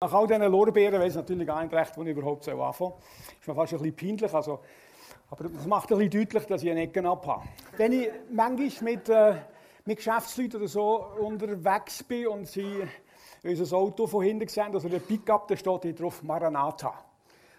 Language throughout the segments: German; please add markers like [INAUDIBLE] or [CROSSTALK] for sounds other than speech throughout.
Nach all diesen Lorbeeren weiß ich natürlich gar nicht recht, wo ich überhaupt anfangen soll. Ist mir fast ein bisschen peinlich, also, aber das macht ein bisschen deutlich, dass ich eine Ecken habe. Wenn ich manchmal mit, äh, mit Geschäftsleuten oder so unterwegs bin und sie unser Auto von hinten sehen, also der Pickup, da steht hier drauf Maranatha.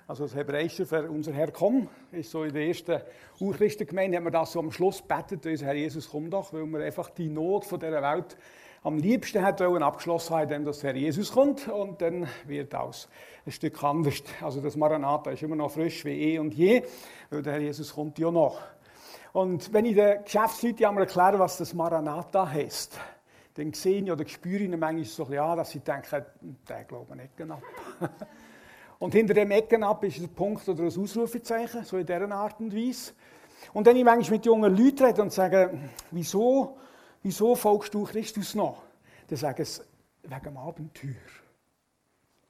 Also das Hebräische für unser Herr komm, ist so in der ersten Urchristengemeinde, haben wir das so am Schluss betet, unser Herr Jesus komm doch, weil wir einfach die Not von dieser Welt am liebsten hat wollen abgeschlossen haben, indem das Herr Jesus kommt und dann wird aus ein Stück anders. Also das Maranatha ist immer noch frisch wie eh und je, weil der Herr Jesus kommt ja noch. Und wenn ich den Geschäftsleuten einmal erkläre, was das Maranatha heißt, dann sehe ich oder spüre ich manchmal so, ja, dass sie denken, der glaubt nicht genau. [LAUGHS] Und hinter dem Ecken ab ist ein Punkt oder ein Ausrufezeichen, so in dieser Art und Weise. Und wenn ich manchmal mit jungen Leuten rede und sage, wieso wieso folgst du Christus noch? Dann sagen sie, wegen dem Abenteuer.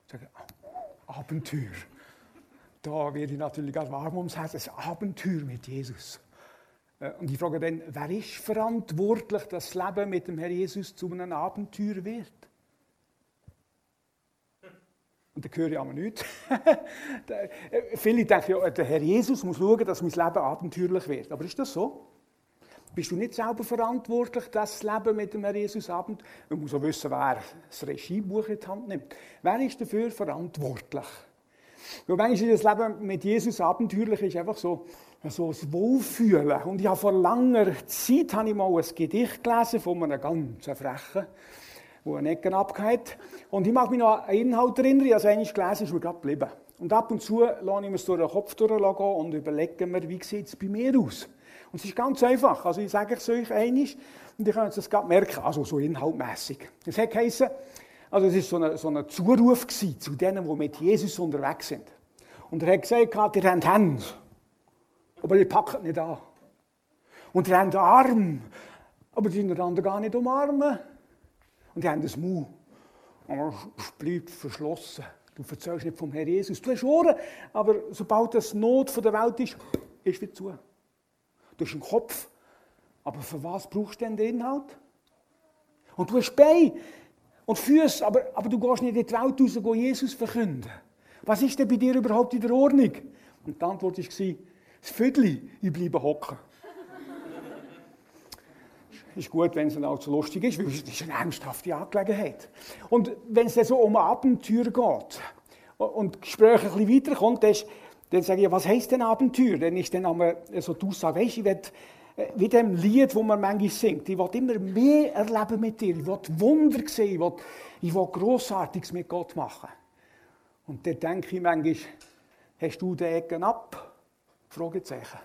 Sagen, Abenteuer. Da werde ich natürlich ganz warm ums Herz. Ein Abenteuer mit Jesus. Äh, und ich frage dann, wer ist verantwortlich, dass das Leben mit dem Herr Jesus zu einem Abenteuer wird? Und dann höre ich aber nichts. [LAUGHS] Äh, viele denken, ja, der Herr Jesus muss schauen, dass mein Leben abenteuerlich wird. Aber ist das so? Bist du nicht selber verantwortlich, das Leben mit dem Herrn Jesus Abend? Man muss auch wissen, wer das Regiebuch in die Hand nimmt. Wer ist dafür verantwortlich? Weil manchmal ist das Leben mit Jesus abenteuerlich, ist einfach so, so das Wohlfühlen. Und ich habe vor langer Zeit habe ich mal ein Gedicht gelesen von einem ganz frechen, wo eine Ecken abgeht. Und ich mag mich noch an Inhalt erinnern, also einmal gelesen ist mir gerade geblieben. Und ab und zu lasse ich mir es durch den Kopf durchgehen und überlege mir, wie sieht es bei mir aus? Und es ist ganz einfach. Also ich sage es euch einig und ihr könnt es gerade merken, also so inhaltmässig. Es hat geheißen, also es war so ein so eine Zuruf zu denen, die mit Jesus unterwegs sind. Und er hat gesagt, ihr habt Hände, aber ihr packt nicht an. Und ihr habt Arm, aber die einander gar nicht umarmen. Und ihr habt ein Mund, aber es bleibt verschlossen. Du erzählst nicht vom Herrn Jesus. Du hast Ohren, aber sobald das Not der Welt ist, ist wieder zu. Du hast einen Kopf. Aber für was brauchst du denn den Inhalt? Und du hast Beine und Füße, aber, aber du gehst nicht in die Welt raus und Jesus verkünden. Was ist denn bei dir überhaupt in der Ordnung? Und die Antwort war, das Vögel, ich bleibe hocken. [LAUGHS] ist gut, wenn es dann auch so lustig ist, weil es ist eine ernsthafte Angelegenheit. Und wenn es dann so um Abenteuer geht und Gespräche ein bisschen weiterkommt, dann ist dann sage ich, was heisst denn Abenteuer? Dann ist dann einmal so die Aussage, weißt, ich will, äh, wie dem Lied, das man manchmal singt, ich will immer mehr erleben mit dir, ich will Wunder sehen, ich will, ich will Grossartiges mit Gott machen. Und dann denke ich manchmal, hast du den Ecken ab? Fragezeichen.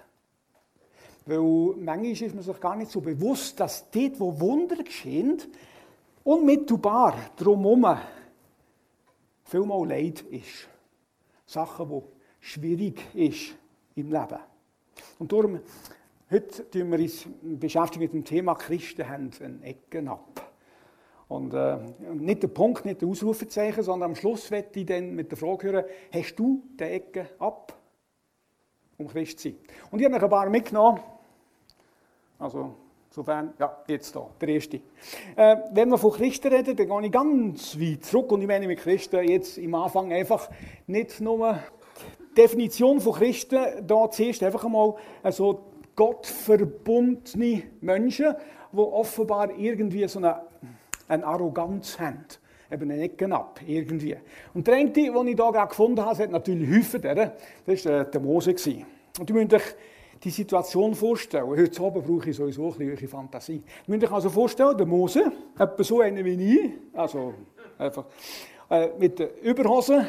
Weil manchmal ist man sich gar nicht so bewusst, dass dort, wo Wunder geschehen, unmittelbar drumherum viel mal Leid ist. Sachen, die schwierig ist im Leben. Und darum, heute beschäftigen wir uns beschäftigt mit dem Thema Christen haben ein Ecken ab. Und äh, nicht der Punkt, nicht der Ausrufezeichen, sondern am Schluss werde ich dann mit der Frage hören, hast du den Ecken ab, um Christ zu sein? Und ich habe noch ein paar mitgenommen. Also, insofern, ja, jetzt da, der erste. Äh, wenn wir von Christen reden, dann gehe ich ganz weit zurück. Und ich meine mit Christen jetzt im Anfang einfach nicht nur Definition von Christen, da zuerst einfach einmal also gottverbundene Menschen, die offenbar irgendwie so eine, eine Arroganz haben. Eben eine Ecken ab, irgendwie. Und der eine, den ich hier gerade gefunden habe, hat natürlich Häufen, das war der Mose. Und ihr müsst euch die Situation vorstellen. Heute Abend brauche ich sowieso ein bisschen Fantasie. Ihr müsst euch also vorstellen, der Mose, etwa so einer wie ich, also einfach äh, mit der Überhose,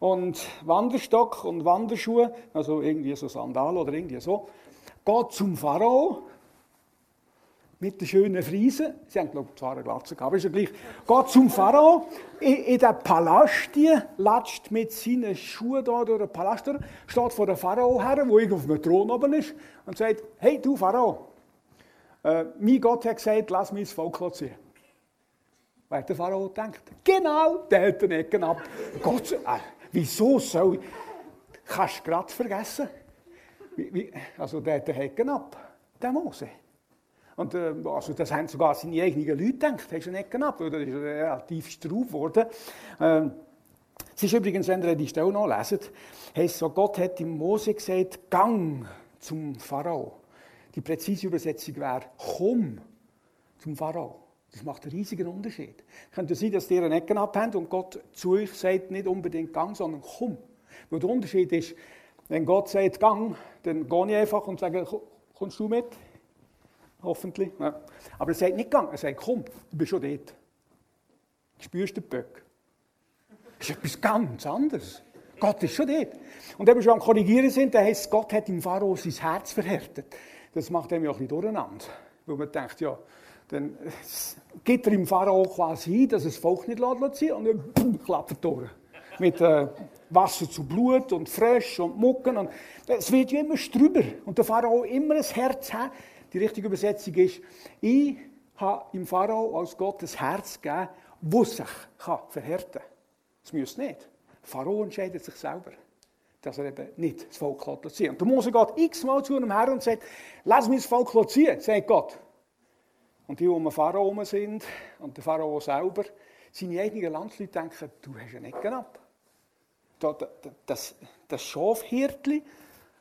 und Wanderstock und Wanderschuhe, also irgendwie so Sandal oder irgendwie so, geht zum Pharao mit der schönen Friese. Sie haben, glaube ich, zwar eine Glatze gehabt, aber ist ja gleich. Geht zum Pharao in, in den Palast, latscht mit seinen Schuhen da durch den Palast, steht vor dem Pharao her, der irgendwo auf dem Thron oben ist, und sagt: Hey, du Pharao, äh, mein Gott hat gesagt, lass ins Volk ziehen. Weil der Pharao denkt: Genau, der hat den Ecken ab. Gott, äh, Wieso soll? Kannst du gerade vergessen. Wie, wie, also der, der Hecken ab, der Mose. Und äh, also das haben sogar seine eigenen Leute gedacht, hast du nicht ab, oder ist relativ strauf geworden. Ähm, Es ist übrigens, wenn ihr die Stelle noch leset, heisst so, Gott hat dem Mose gesagt, gang zum Pharao. Die präzise Übersetzung wäre, komm zum Pharao. Das macht einen riesigen Unterschied. Es könnte sein, dass ihr eine Ecken abhängt und Gott zu euch sagt, nicht unbedingt gang, sondern komm. Weil der Unterschied ist, wenn Gott sagt, gang, dann gehe ich einfach und sage, kommst du mit? Hoffentlich. Ja. Aber er sagt nicht gang, er sagt, komm, du bist schon dort. Du spürst den Böck. Das ist etwas ganz anderes. Gott ist schon dort. Und wenn wir schon am Korrigieren sind, dann heisst Gott hat im Pharao sein Herz verhärtet. Das macht ihm ja ein bisschen durcheinander. Weil man denkt, ja, dann gibt er im Pharao quasi ein, dass es das Volk nicht ziehen und dann klappt er durch. Mit äh, Wasser zu Blut und Frösch und Mucken. Und es wird ja immer strüber. Und der Pharao immer ein Herz hat. Die richtige Übersetzung ist, ich habe im Pharao als Gott ein Herz gegeben, das sich verhärten kann. Das müsste nicht. Pharao entscheidet sich selber, dass er eben nicht das Volk ziehen Und der Mose geht x-mal zu einem Herrn und sagt, lass mich das Volk ziehen, sagt Gott. Und die, die um den Pharao sind, und der Pharao selber, seine eigenen Landsleute denken, du hast ja nicht ab. Das, das Schafhirtli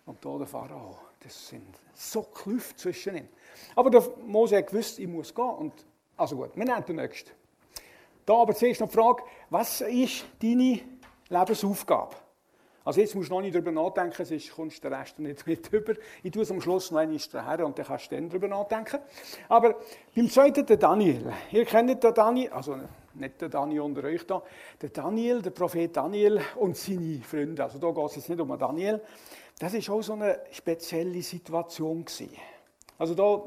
und da der Pharao, das sind so Klüfte zwischen ihnen. Aber der Mose hat gewusst, ich muss gehen. Und, also gut, wir nehmen den nächsten. Da aber zuerst noch die Frage, was ist deine Lebensaufgabe? Also jetzt musst du noch nicht darüber nachdenken, sonst kommst du den Rest nicht mit über. Ich tue es am Schluss noch einmal daher und dann kannst du dann darüber nachdenken. Aber beim zweiten, der Daniel. Ihr kennt den Daniel, also nicht der Daniel unter euch da, der Daniel, der Prophet Daniel und seine Freunde. Also da geht es jetzt nicht um Daniel. Das ist auch so eine spezielle Situation gewesen. Also da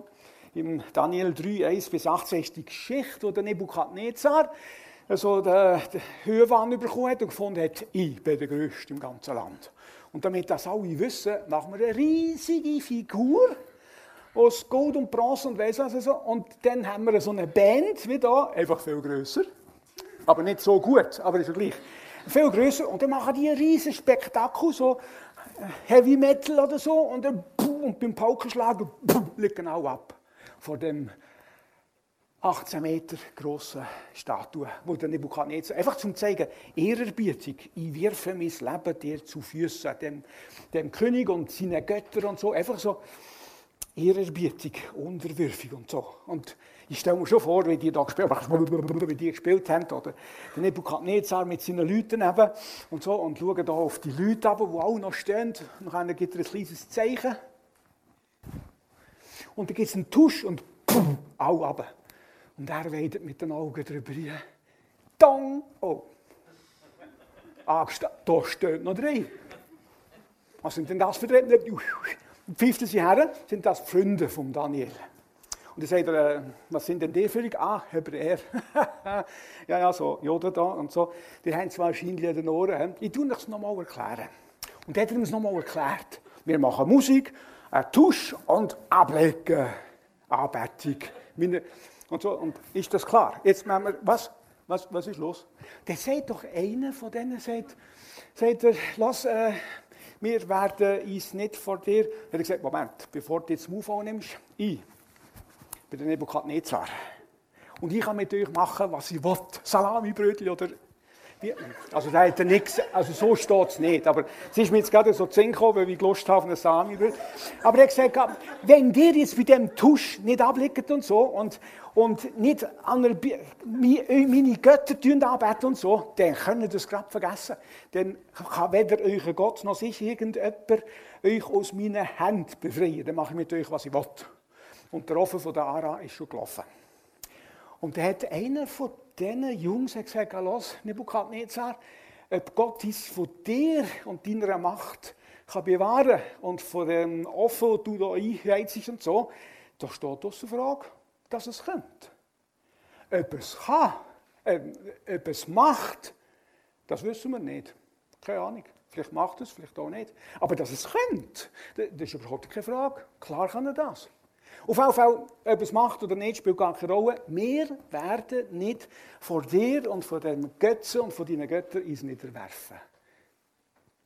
im Daniel 3, 1 bis 18 ist die Geschichte, wo der Nebukadnezar also den, den Höhenwahn bekommen hat und gefunden hat, ich bin der Größte im ganzen Land. Und damit das alle wissen, machen wir eine riesige Figur aus Gold und Bronze und weiss was so. Und dann haben wir so eine Band wie da, einfach viel grösser. Aber nicht so gut, aber ist ja gleich. Viel grösser. Und dann machen die ein riesiges Spektakel, so äh, Heavy Metal oder so. Und dann und beim Paukenschlagen liegen auch ab vor dem 18 Meter grossen Statue, wo der Nebukadnezar, einfach zum zeigen, Ehrerbietung, ich wirfe mein Leben dir zu Füßen, dem, dem König und seinen Göttern und so, einfach so Ehrerbietung, Unterwürfung und so. Und ich stelle mir schon vor, wie die da gespielt, [LAUGHS] wie die gespielt haben, oder? Der Nebukadnezar mit seinen Leuten eben und so, und schauen da auf die Leute aber, die auch noch stehen, und dann gibt er ein kleines Zeichen, und dann gibt es einen Tusch und [LAUGHS] pum, auch runter. Und er weidet mit den Augen drüber. Dong! Oh! Ah, da steht noch drei. Was sind denn das für drei? Und pfeiften sie her, sind das Freunde von Daniel. Und dann sagt er, was sind denn die für dich? Ah, Hebräer. [LAUGHS] ja, ja, so, Joda da und so. Die haben zwar wahrscheinlich in den Ohren. Ich tue es nochmal erklären. Und dann hat er uns nochmal erklärt. Wir machen Musik, ein Tusch und ablegen. Anbetung. Und, so, und ist das klar? Jetzt machen wir, was, was, was ist los? Der sagt doch, einer von denen sagt, sagt er, lass, äh, wir werden uns nicht vor dir. Er hat gesagt, Moment, bevor du jetzt Move annimmst, ich bin der Nebukadnezar. Und ich kann mit euch machen, was ich will. Salami-Brötchen oder also da hat er nichts, also so steht es nicht, aber es ist mir jetzt gerade so gekommen, weil ich Lust habe auf eine Sami. Aber er hat gesagt, wenn ihr jetzt bei dem Tusch nicht abliegt und so und, und nicht an meine Götter anbeten und so, dann könnt ihr das gerade vergessen. Dann kann weder euer Gott noch sich irgendjemand euch aus meinen Händen befreien. Dann mache ich mit euch, was ich will. Und der Ofen von der Ara ist schon gelaufen. Und da hat einer von diesen Jungs gesagt, los, Nebukadnezar, ob Gott ist von dir und deiner Macht kann bewahren und von dem Offen, du da einheizst und so, da steht außer Frage, dass es könnte. Ob es kann, äh, ob es macht, das wissen wir nicht. Keine Ahnung. Vielleicht macht es, vielleicht auch nicht. Aber dass es könnte, das ist überhaupt keine Frage. Klar kann er das. Auf jeden Fall, es macht oder nicht, spielt gar keine Rolle. Wir werden nicht vor dir und vor den Götzen und vor deinen Göttern uns niederwerfen.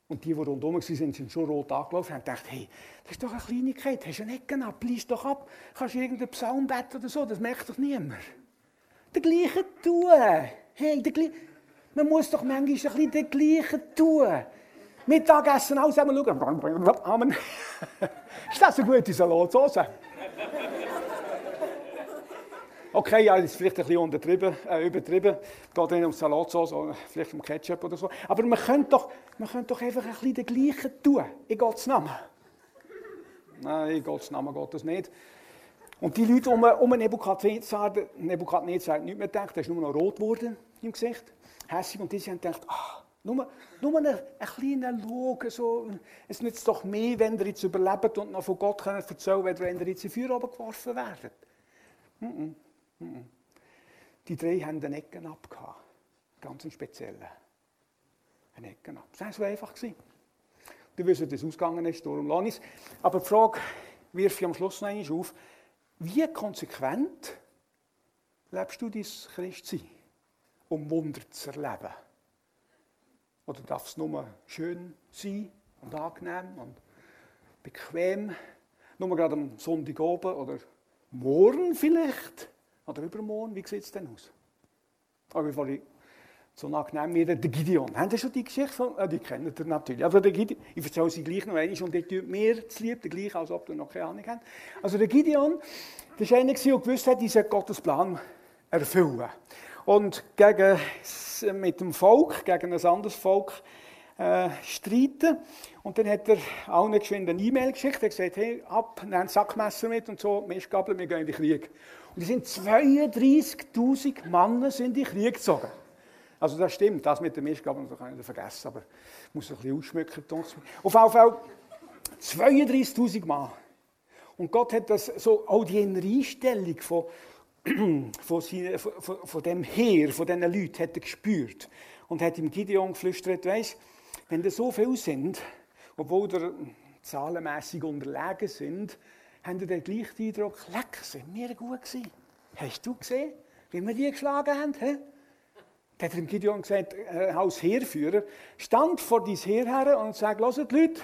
Und die, die rundherum waren, sind schon rot angelaufen und haben gedacht, hey, das ist doch eine Kleinigkeit, hast du nicht ab, lies doch ab, kannst du irgendein Psalmbett oder so, das merkt doch niemand. Der gleiche tun. Hey, der gleiche. Man muss doch manchmal ein bisschen den gleichen tun. Mittagessen auch zusammen schauen. Amen. Ist das eine gute Salatsauce? Okay, ja, das ist vielleicht ein bisschen untertrieben, äh, übertrieben. Geht nicht um Salatsauce, vielleicht um Ketchup oder so. Aber man könnte doch, man könnte doch einfach ein bisschen den gleichen tun. In Gottes Namen. Nein, in Gottes Namen geht das nicht. Und die Leute um, um Nebukadnezar, Nebukadnezar hat nicht mehr gedacht, er ist nur noch rot geworden im Gesicht. Hässig. Und die haben gedacht, ah, nur, nur ein, ein kleiner Log, so, es nützt doch mehr, wenn ihr jetzt überlebt und noch von Gott erzählen könnt, wenn ihr jetzt in Feuer geworfen werdet. -mm, mm Die drei haben einen Ecken abgehauen. Ganz einen speziellen. Einen Ecken ab. Das war einfach. Du wissen, dass es ausgegangen ist, darum lasse ich Aber die Frage wirf ich am Schluss noch einmal auf. Wie konsequent lebst du dein Christsein, um Wunder zu erleben? Oder darf es nur schön sein und angenehm und bequem? Nur gerade am Sonntag oben oder morgen vielleicht? Oder übermorgen? Wie sieht es denn aus? Aber bevor ich so angenehm wieder der Gideon. Haben Sie schon die Geschichte von? Äh, die kennen ihr natürlich. Also der Gideon, ich erzähle sie gleich noch einmal und die tut mir zu lieb, gleich, als ob du noch keine Ahnung hast. Also der Gideon, der war einer, der gewusst hat, dieser Gottes Plan erfüllen. Und gegen, mit dem Volk, gegen ein anderes Volk, äh, streiten. Und dann hat er allen geschwind eine E-Mail geschickt. Er hat gesagt, hey, ab, ein Sackmesser mit und so, Mistgabel, wir gehen in den Krieg. Und es sind 32'000 Männer sind in den Krieg gezogen. Also das stimmt, das mit dem das kann ich vergessen, aber ich muss ein bisschen ausschmücken. Auf jeden Fall 32'000 Mann. Und Gott hat das so, auch die Einstellung von, [CLEARS THROAT] von, seine, von, von, dem Heer, von diesen Leuten, hat er gespürt. Und hat ihm Gideon geflüstert, weißt, wenn da so viele sind, obwohl wir zahlenmässig unterlegen sind, haben wir den gleichen Eindruck, leck, sind wir gut gewesen. Hast du gesehen, wie wir die geschlagen haben? He? Dann hat Gideon gesagt, äh, als Heerführer, stand vor dein Heer und sagt, hört die Leute,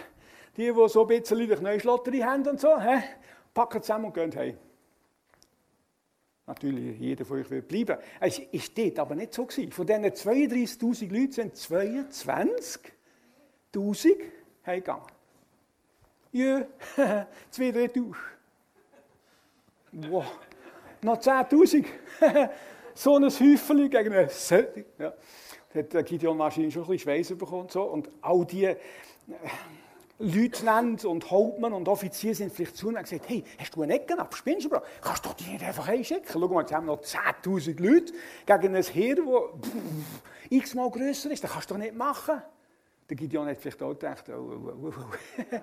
die, die so ein bisschen Neuschlotterie haben und so, he, packen zusammen und gehen heim. Natürlich, jeder von euch will bleiben. Es ist dort aber nicht so gewesen. Von diesen 32'000 Leuten sind 22'000 heimgegangen. [LAUGHS] [LAUGHS] Ja, zwei, drei Tausch. Wow. Noch 10'000. so ein Häufchen gegen eine ja. Da hat Gideon wahrscheinlich schon ein bisschen Schweiß bekommen. Und, so. und all die äh, Leutnant und Hauptmann und Offizier sind vielleicht zu und gesagt, hey, hast du einen Ecken ab? Spinnst du, Bro? Kannst du die nicht einfach einschicken? Schau mal, jetzt haben wir noch 10'000 Leute gegen ein Heer, das x-mal grösser ist. Das kannst du doch nicht machen. Der Gideon hat vielleicht auch gedacht, oh, oh, oh, oh.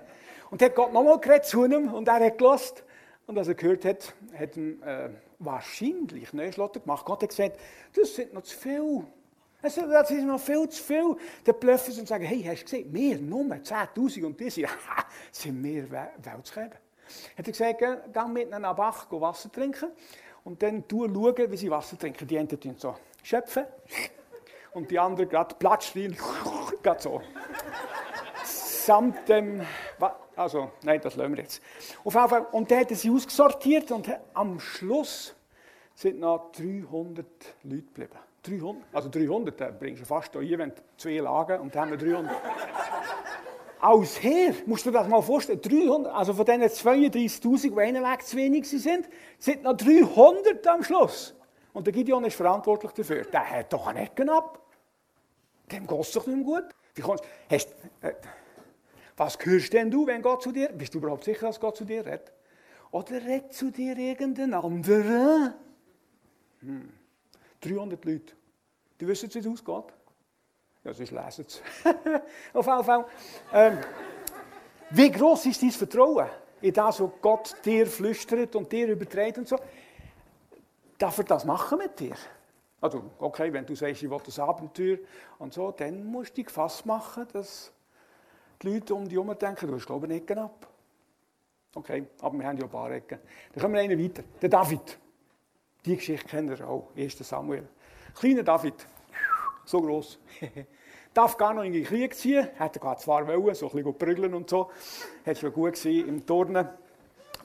Und hat Gott nochmal geredet zu ihm und er hat gelost. Und als er gehört hat, hat er äh, wahrscheinlich Neuschlotter gemacht. Gott hat gesagt, das sind noch zu viel. Das ist noch viel zu viel. Dann bluffen sie und sagen, hey, hast du gesehen, wir nur 10'000 und die sind, [LAUGHS] sind wir Weltschreiber. Hat er gesagt, geh mit ihnen an Bach Wasser trinken und dann schauen, wie sie Wasser trinken. Die einen so schöpfen und die anderen gerade Platz rein, gerade so. Samt dem, also, nein, das lassen wir jetzt. Auf jeden Fall, und dann hat er sie ausgesortiert und am Schluss sind noch 300 Leute geblieben. 300, also 300, da bringst du fast hier, wenn zwei Lagen und dann haben wir 300. Aus her, musst du dir das mal vorstellen, 300, also von diesen 32'000, die einen Weg zu wenig sind, sind noch 300 am Schluss. Und der Gideon ist verantwortlich dafür. Der hat doch einen Ecken ab. Dem geht es doch nicht mehr gut. Wie kannst, hast, äh, was hörst denn du, wenn Gott zu dir, bist du überhaupt sicher, dass Gott zu dir redet? Oder redet zu dir irgendein anderer? Hm. 300 Leute. Die wissen, wie es ausgeht. Ja, sonst lesen es. [LAUGHS] Auf jeden Fall. Ähm, wie groß ist dein Vertrauen in das, was Gott dir flüstert und dir überträgt und so? Darf er das machen mit dir? Also, okay, wenn du sagst, ich will das Abenteuer und so, dann musst du dich gefasst machen, dass die Leute um dich herum denken, du hast, glaube ich, Ecken ab. Okay, aber wir haben ja ein paar Ecken. Dann kommen wir einen weiter. Der David. Die Geschichte kennt ihr auch, 1. Samuel. Kleiner David, so groß. [LAUGHS] Darf gar noch in den Krieg ziehen, hätte er zwar wollen, so ein bisschen prügeln und so. Hat schon gut gesehen im Turnen.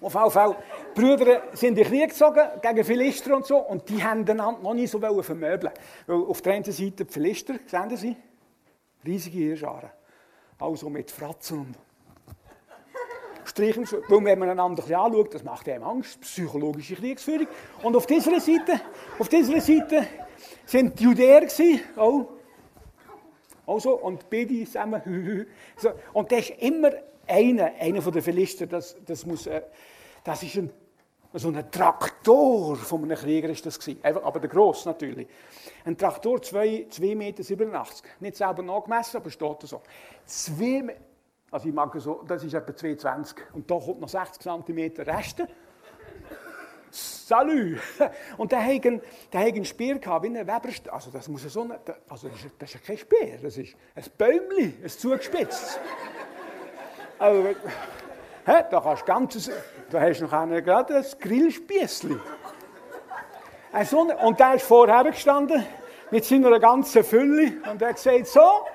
Auf jeden Fall, die Brüder sind in den Krieg gezogen gegen Philister und so und die haben einander noch nicht so vermöbeln Weil auf der einen Seite die Philister, sehen Sie, riesige Hirscharen, also mit Fratzen und Strichen, weil wenn man einander ein anschaut, das macht einem Angst, psychologische Kriegsführung. Und auf dieser Seite, auf dieser Seite sind die Judäer gewesen, auch. Also, und beide zusammen. [LAUGHS] so, und das ist immer einer, einer von Philister, das, das muss, äh, das ist ein, so ein Traktor von einem Krieger ist das aber der Gross natürlich. Ein Traktor, 2,87 Meter. Nicht selber nachgemessen, aber steht so. Zwei, also ich mag so, das ist etwa 2,20 und da kommt noch 60 cm Reste. Salü! [LAUGHS] Und der hat einen, einen Speer gehabt, wie ein Weber. Also das muss so eine, also das ist, das ist kein Speer, das ist ein Bäumchen, ein zugespitzt. Also, hä, da kannst du ganzes, da hast du noch einen, gerade ein Grillspießchen. Also, und der ist vorher gestanden mit seiner ganzen Fülle und er gesagt, so,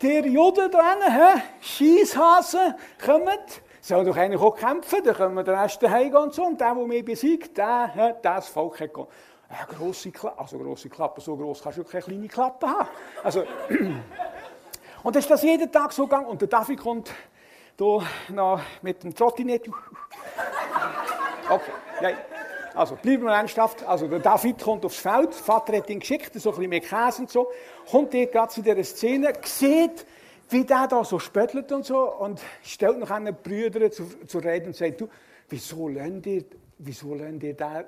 die Juden da hinten, Schießhasen, kommt, soll doch eigentlich auch kämpfen, dann können wir den Rest daheim und so. Und der, der mich besiegt, der, das Volk hat gehen. Eine grosse Klappe, also grosse Klappe, so groß kannst du keine kleine Klappe haben. Also, [CLEARS THROAT] und das ist das jeden Tag so gegangen. Und der David kommt hier noch mit dem Trottinett. Okay, nein. Also bleiben wir ernsthaft. Also der David kommt aufs Feld, der Vater hat ihn geschickt, so ein bisschen mehr Käse und so. Kommt hier gerade zu dieser Szene, sieht, wie der da so spöttelt und so und stellt noch einen Brüder zu, zu reden und sagt, du, wieso lernt ihr, wieso lernt ihr den,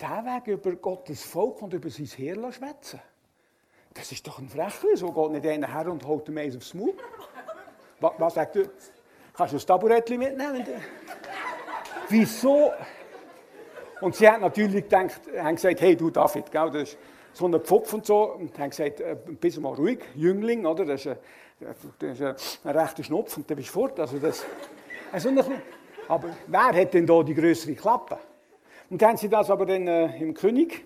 den Weg über Gottes Volk und über sein Heer schwätzen? Das ist doch ein Frechli, so geht nicht einer her und holt ihm eins aufs Maul. Was, was sagt du? Kannst du das Taburettchen mitnehmen? Wieso? Und sie hat natürlich gedacht, haben gesagt, hey du David, gell, das ist so ein Pfupf und so, und haben gesagt, äh, bist mal ruhig, Jüngling, oder? Das ist ein, das ist ein rechter Schnupf und dann bist du fort. Also das, also aber wer hat denn da die größere Klappe? Und dann haben sie das aber dann äh, im König,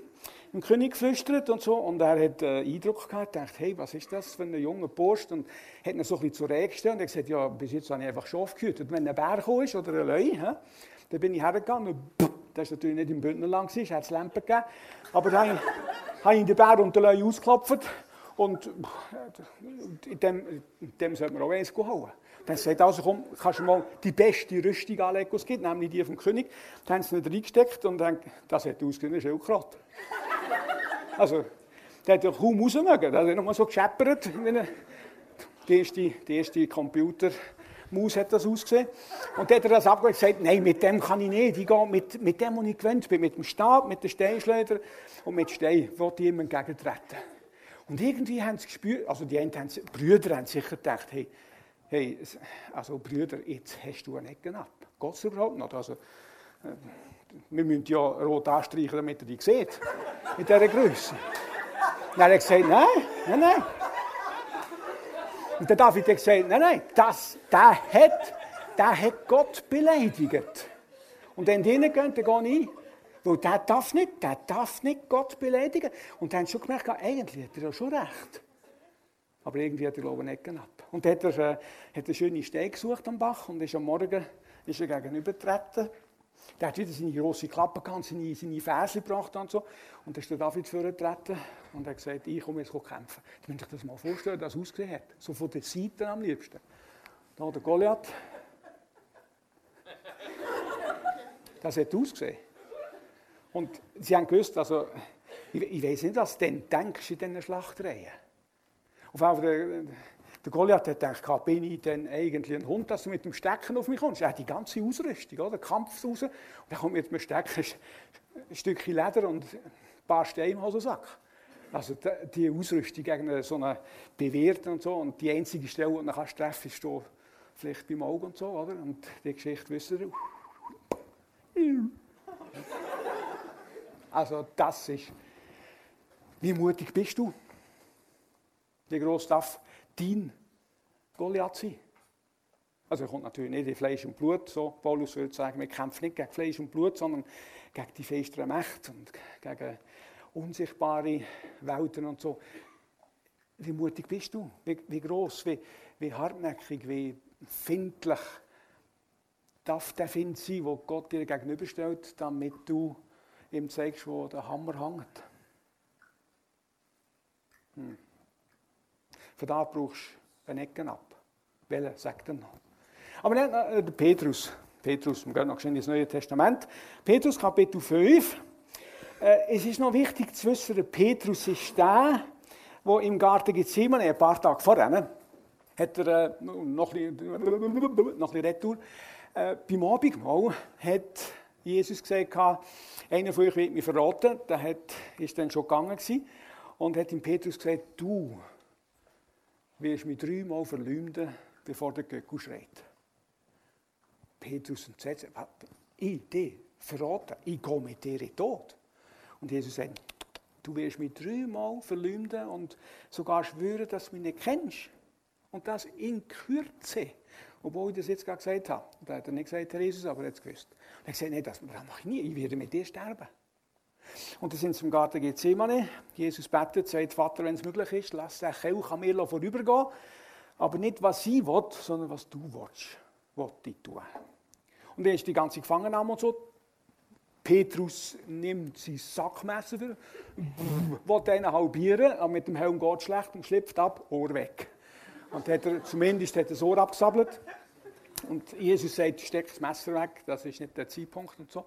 im König geflüstert und so. Und er hat äh, Eindruck gehabt, dachte, hey, was ist das für ein junger Bursch? Und hat ihn so ein bisschen zurechtgestellt. Und er gesagt, ja, bis jetzt habe ich einfach Schaf gehütet. Wenn ein Bär gekommen ist oder ein Löwe, dann bin ich hergegangen und das war natürlich nicht im Bündnerland, es hat Lampen gegeben. Aber dann [LAUGHS] habe ich den Bär und den Löwe ausgeklopft. Und in dem, dem sollte man auch eins holen. Dann sagt also, komm, kannst du mal die beste Rüstung anlegen, die es gibt, nämlich die vom König. Dann haben sie nicht reingesteckt und dann, das hat ausgesehen wie Schildkröte. Also, der hat ja kaum raus mögen. Der hat nochmal so gescheppert. [LAUGHS] Die erste, die erste Computer... Hat das ausgesehen. Und dann hat er das abgehört und gesagt, nein, mit dem kann ich nicht. Ich gehe mit, mit dem, was ich gewöhnt bin, mit dem Stab, mit den Steinschleuder und mit Stein, wo die ihm entgegentreten. Und irgendwie haben sie gespürt, also die, die Brüder haben sicher gedacht, hey, hey, also Brüder, jetzt hast du eine Ecke ab. Geht es überhaupt noch? Also, äh, wir müssen ja rot anstreichen, damit er die sieht. In dieser Größe. Dann hat er gesagt, nein, nein, nein. Und der David hat gesagt, nein, nein, das, der, hat, der hat Gott beleidigt. Und wenn die nicht gehen, dann gehe ich. Weil der darf nicht, der darf nicht Gott beleidigen. Und dann haben schon gemerkt, eigentlich hat er ja schon recht. Aber irgendwie hat er, glaube ich, nicht ab. Und dann hat er, äh, hat eine schöne Steine gesucht am Bach und ist am Morgen ist er gegenübergetreten. Der hat wieder seine grosse Klappe gehabt, seine, seine Ferse gebracht und so. Und dann ist der David vorgetreten und hat gesagt, ich komme jetzt kämpfen. Jetzt müsst ihr das mal vorstellen, wie das ausgesehen hat. So von der Seite am liebsten. Da der Goliath. Das hat ausgesehen. Und sie haben gewusst, also, ich, ich weiß nicht, was du denn denkst in diesen Schlachtreihen. Auf einmal der, der Goliath hat gedacht, bin ich denn eigentlich ein Hund, dass du mit dem Stecken auf mich kommst? Er hat die ganze Ausrüstung, oder? Kampfhose. Und dann kommt mit dem Stecken ein Stückchen Leder und ein paar Steine im Hosensack. Also die Ausrüstung gegen so einen Bewährten und so. Und die einzige Stelle, die du treffen kannst, ist vielleicht beim Auge und so, oder? Und die Geschichte wissen wir. Also das ist, wie mutig bist du? Wie groß darf dein Goliath sein? Also er kommt natürlich nicht in Fleisch und Blut, so Paulus würde sagen, wir kämpfen nicht gegen Fleisch und Blut, sondern gegen die festeren Mächte und gegen unsichtbare Welten und so. Wie mutig bist du? Wie, wie groß, wie, wie hartnäckig, wie findlich darf der Find sein, wo Gott dir gegenüberstellt, damit du ihm zeigst, wo der Hammer hängt. Hm. Von da brauchst du eine Ecke ab. Welche, sagt noch. Aber nicht äh, der Petrus. Petrus, wir gehen noch schnell ins Neue Testament. Petrus, Kapitel 5. Äh, es ist noch wichtig zu wissen, der Petrus ist der, der im Garten Gethsemane, ein paar Tage vorher, ne, hat er äh, noch ein bisschen, noch ein bisschen Retour, beim Abendmahl hat Jesus gesagt, einer von euch wird mich verraten. Der hat, ist dann schon gegangen gewesen, und hat ihm Petrus gesagt, du wirst mich dreimal verleumden, bevor der Göckel schreit. Petrus entsetzt, ich dich verraten, ich gehe mit dir in Tod. Und Jesus sagt, du wirst mich dreimal verleumden und sogar schwören, dass du mich nicht kennst. Und das in Kürze. Obwohl ich das jetzt gerade gesagt habe. Da hat er nicht gesagt, Herr Jesus, aber er es gewusst. Und er hat gesagt, nein, das mache ich nie, ich werde mit dir sterben. Und dann sind sie im Garten Gethsemane. Jesus betet, sagt, Vater, wenn es möglich ist, lass den Kelch an mir vorübergehen. Aber nicht, was ich will, sondern was du willst, will ich tun. Und dann ist die ganze Gefangennahme und so. Petrus nimmt sein Sackmesser, will einen halbieren, aber mit dem Helm geht es schlecht und schlüpft ab, Ohr weg. Und hat er, zumindest hat er das Ohr abgesabbelt. Und Jesus sagt, steck das Messer weg, das ist nicht der Zeitpunkt und so.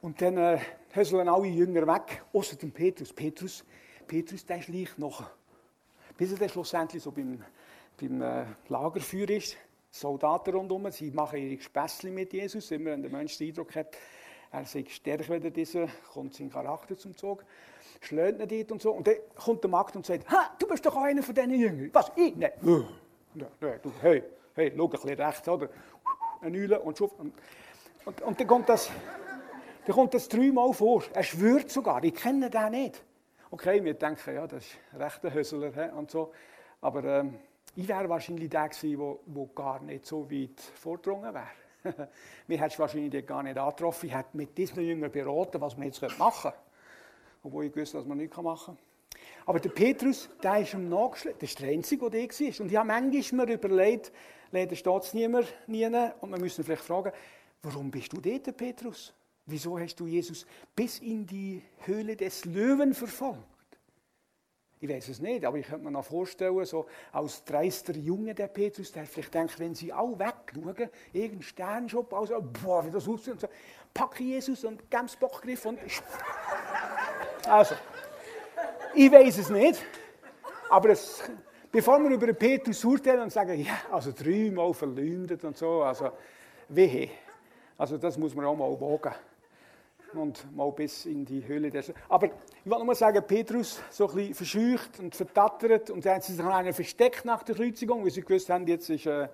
Und dann äh, höseln alle Jünger weg, außer dem Petrus. Petrus, Petrus, der schleicht noch. Bis er dann schlussendlich so beim, beim äh, Lagerfeuer ist. Soldaten rundherum, sie machen ihre Späßchen mit Jesus, immer wenn der Mensch den Eindruck hat, er sei stärker als dieser, kommt sein Charakter zum Zug, schlägt ihn dort und so. Und dann kommt der Magd und sagt, ha, du bist doch auch einer von diesen Jüngern. Was, ich? Nein. Nein, nein, du, hey, hey, schau ein bisschen rechts, oder? Eine Eule und schuf. Und, und, und dann kommt das, dann kommt das dreimal vor. Er schwört sogar, ich kenne den nicht. Okay, wir denken, ja, das ist recht ein Hösler und so. Aber ähm, ich wäre wahrscheinlich der gewesen, der gar nicht so weit vordrungen wäre. [LAUGHS] Mir hättest du wahrscheinlich gar nicht angetroffen. Ich hätte mit diesen Jüngern beraten, was wir jetzt machen können. Obwohl ich wusste, was man nicht machen kann. Aber der Petrus, der ist ihm nachgeschlagen. Das ist der Einzige, der da war. Und ich habe manchmal mir überlegt, leider steht es niemand nie. Und wir müssen vielleicht fragen, warum bist du dort, Petrus? Wieso hast du Jesus bis in die Höhle des Löwen verfolgt? Ich weiß es nicht, aber ich könnte mir noch vorstellen, so als dreister Junge der Petrus, der vielleicht denkt, wenn sie alle wegschauen, irgendein Sternschub, also, boah, wie das aussieht, und so, packe Jesus und Gemsbockgriff und. [LAUGHS] Also, ich weiß es nicht, aber es, bevor wir über Petrus urteilen und sagen, ja, also dreimal verleumdet und so, also, wehe. Also, das muss man auch mal wagen und mal bis in die Höhle des. Aber ich wollte nur sagen, Petrus so ein bisschen verscheucht und vertattert und dann haben sie sich an einer versteckt nach der Kreuzigung, weil sie gewusst haben, jetzt ist äh,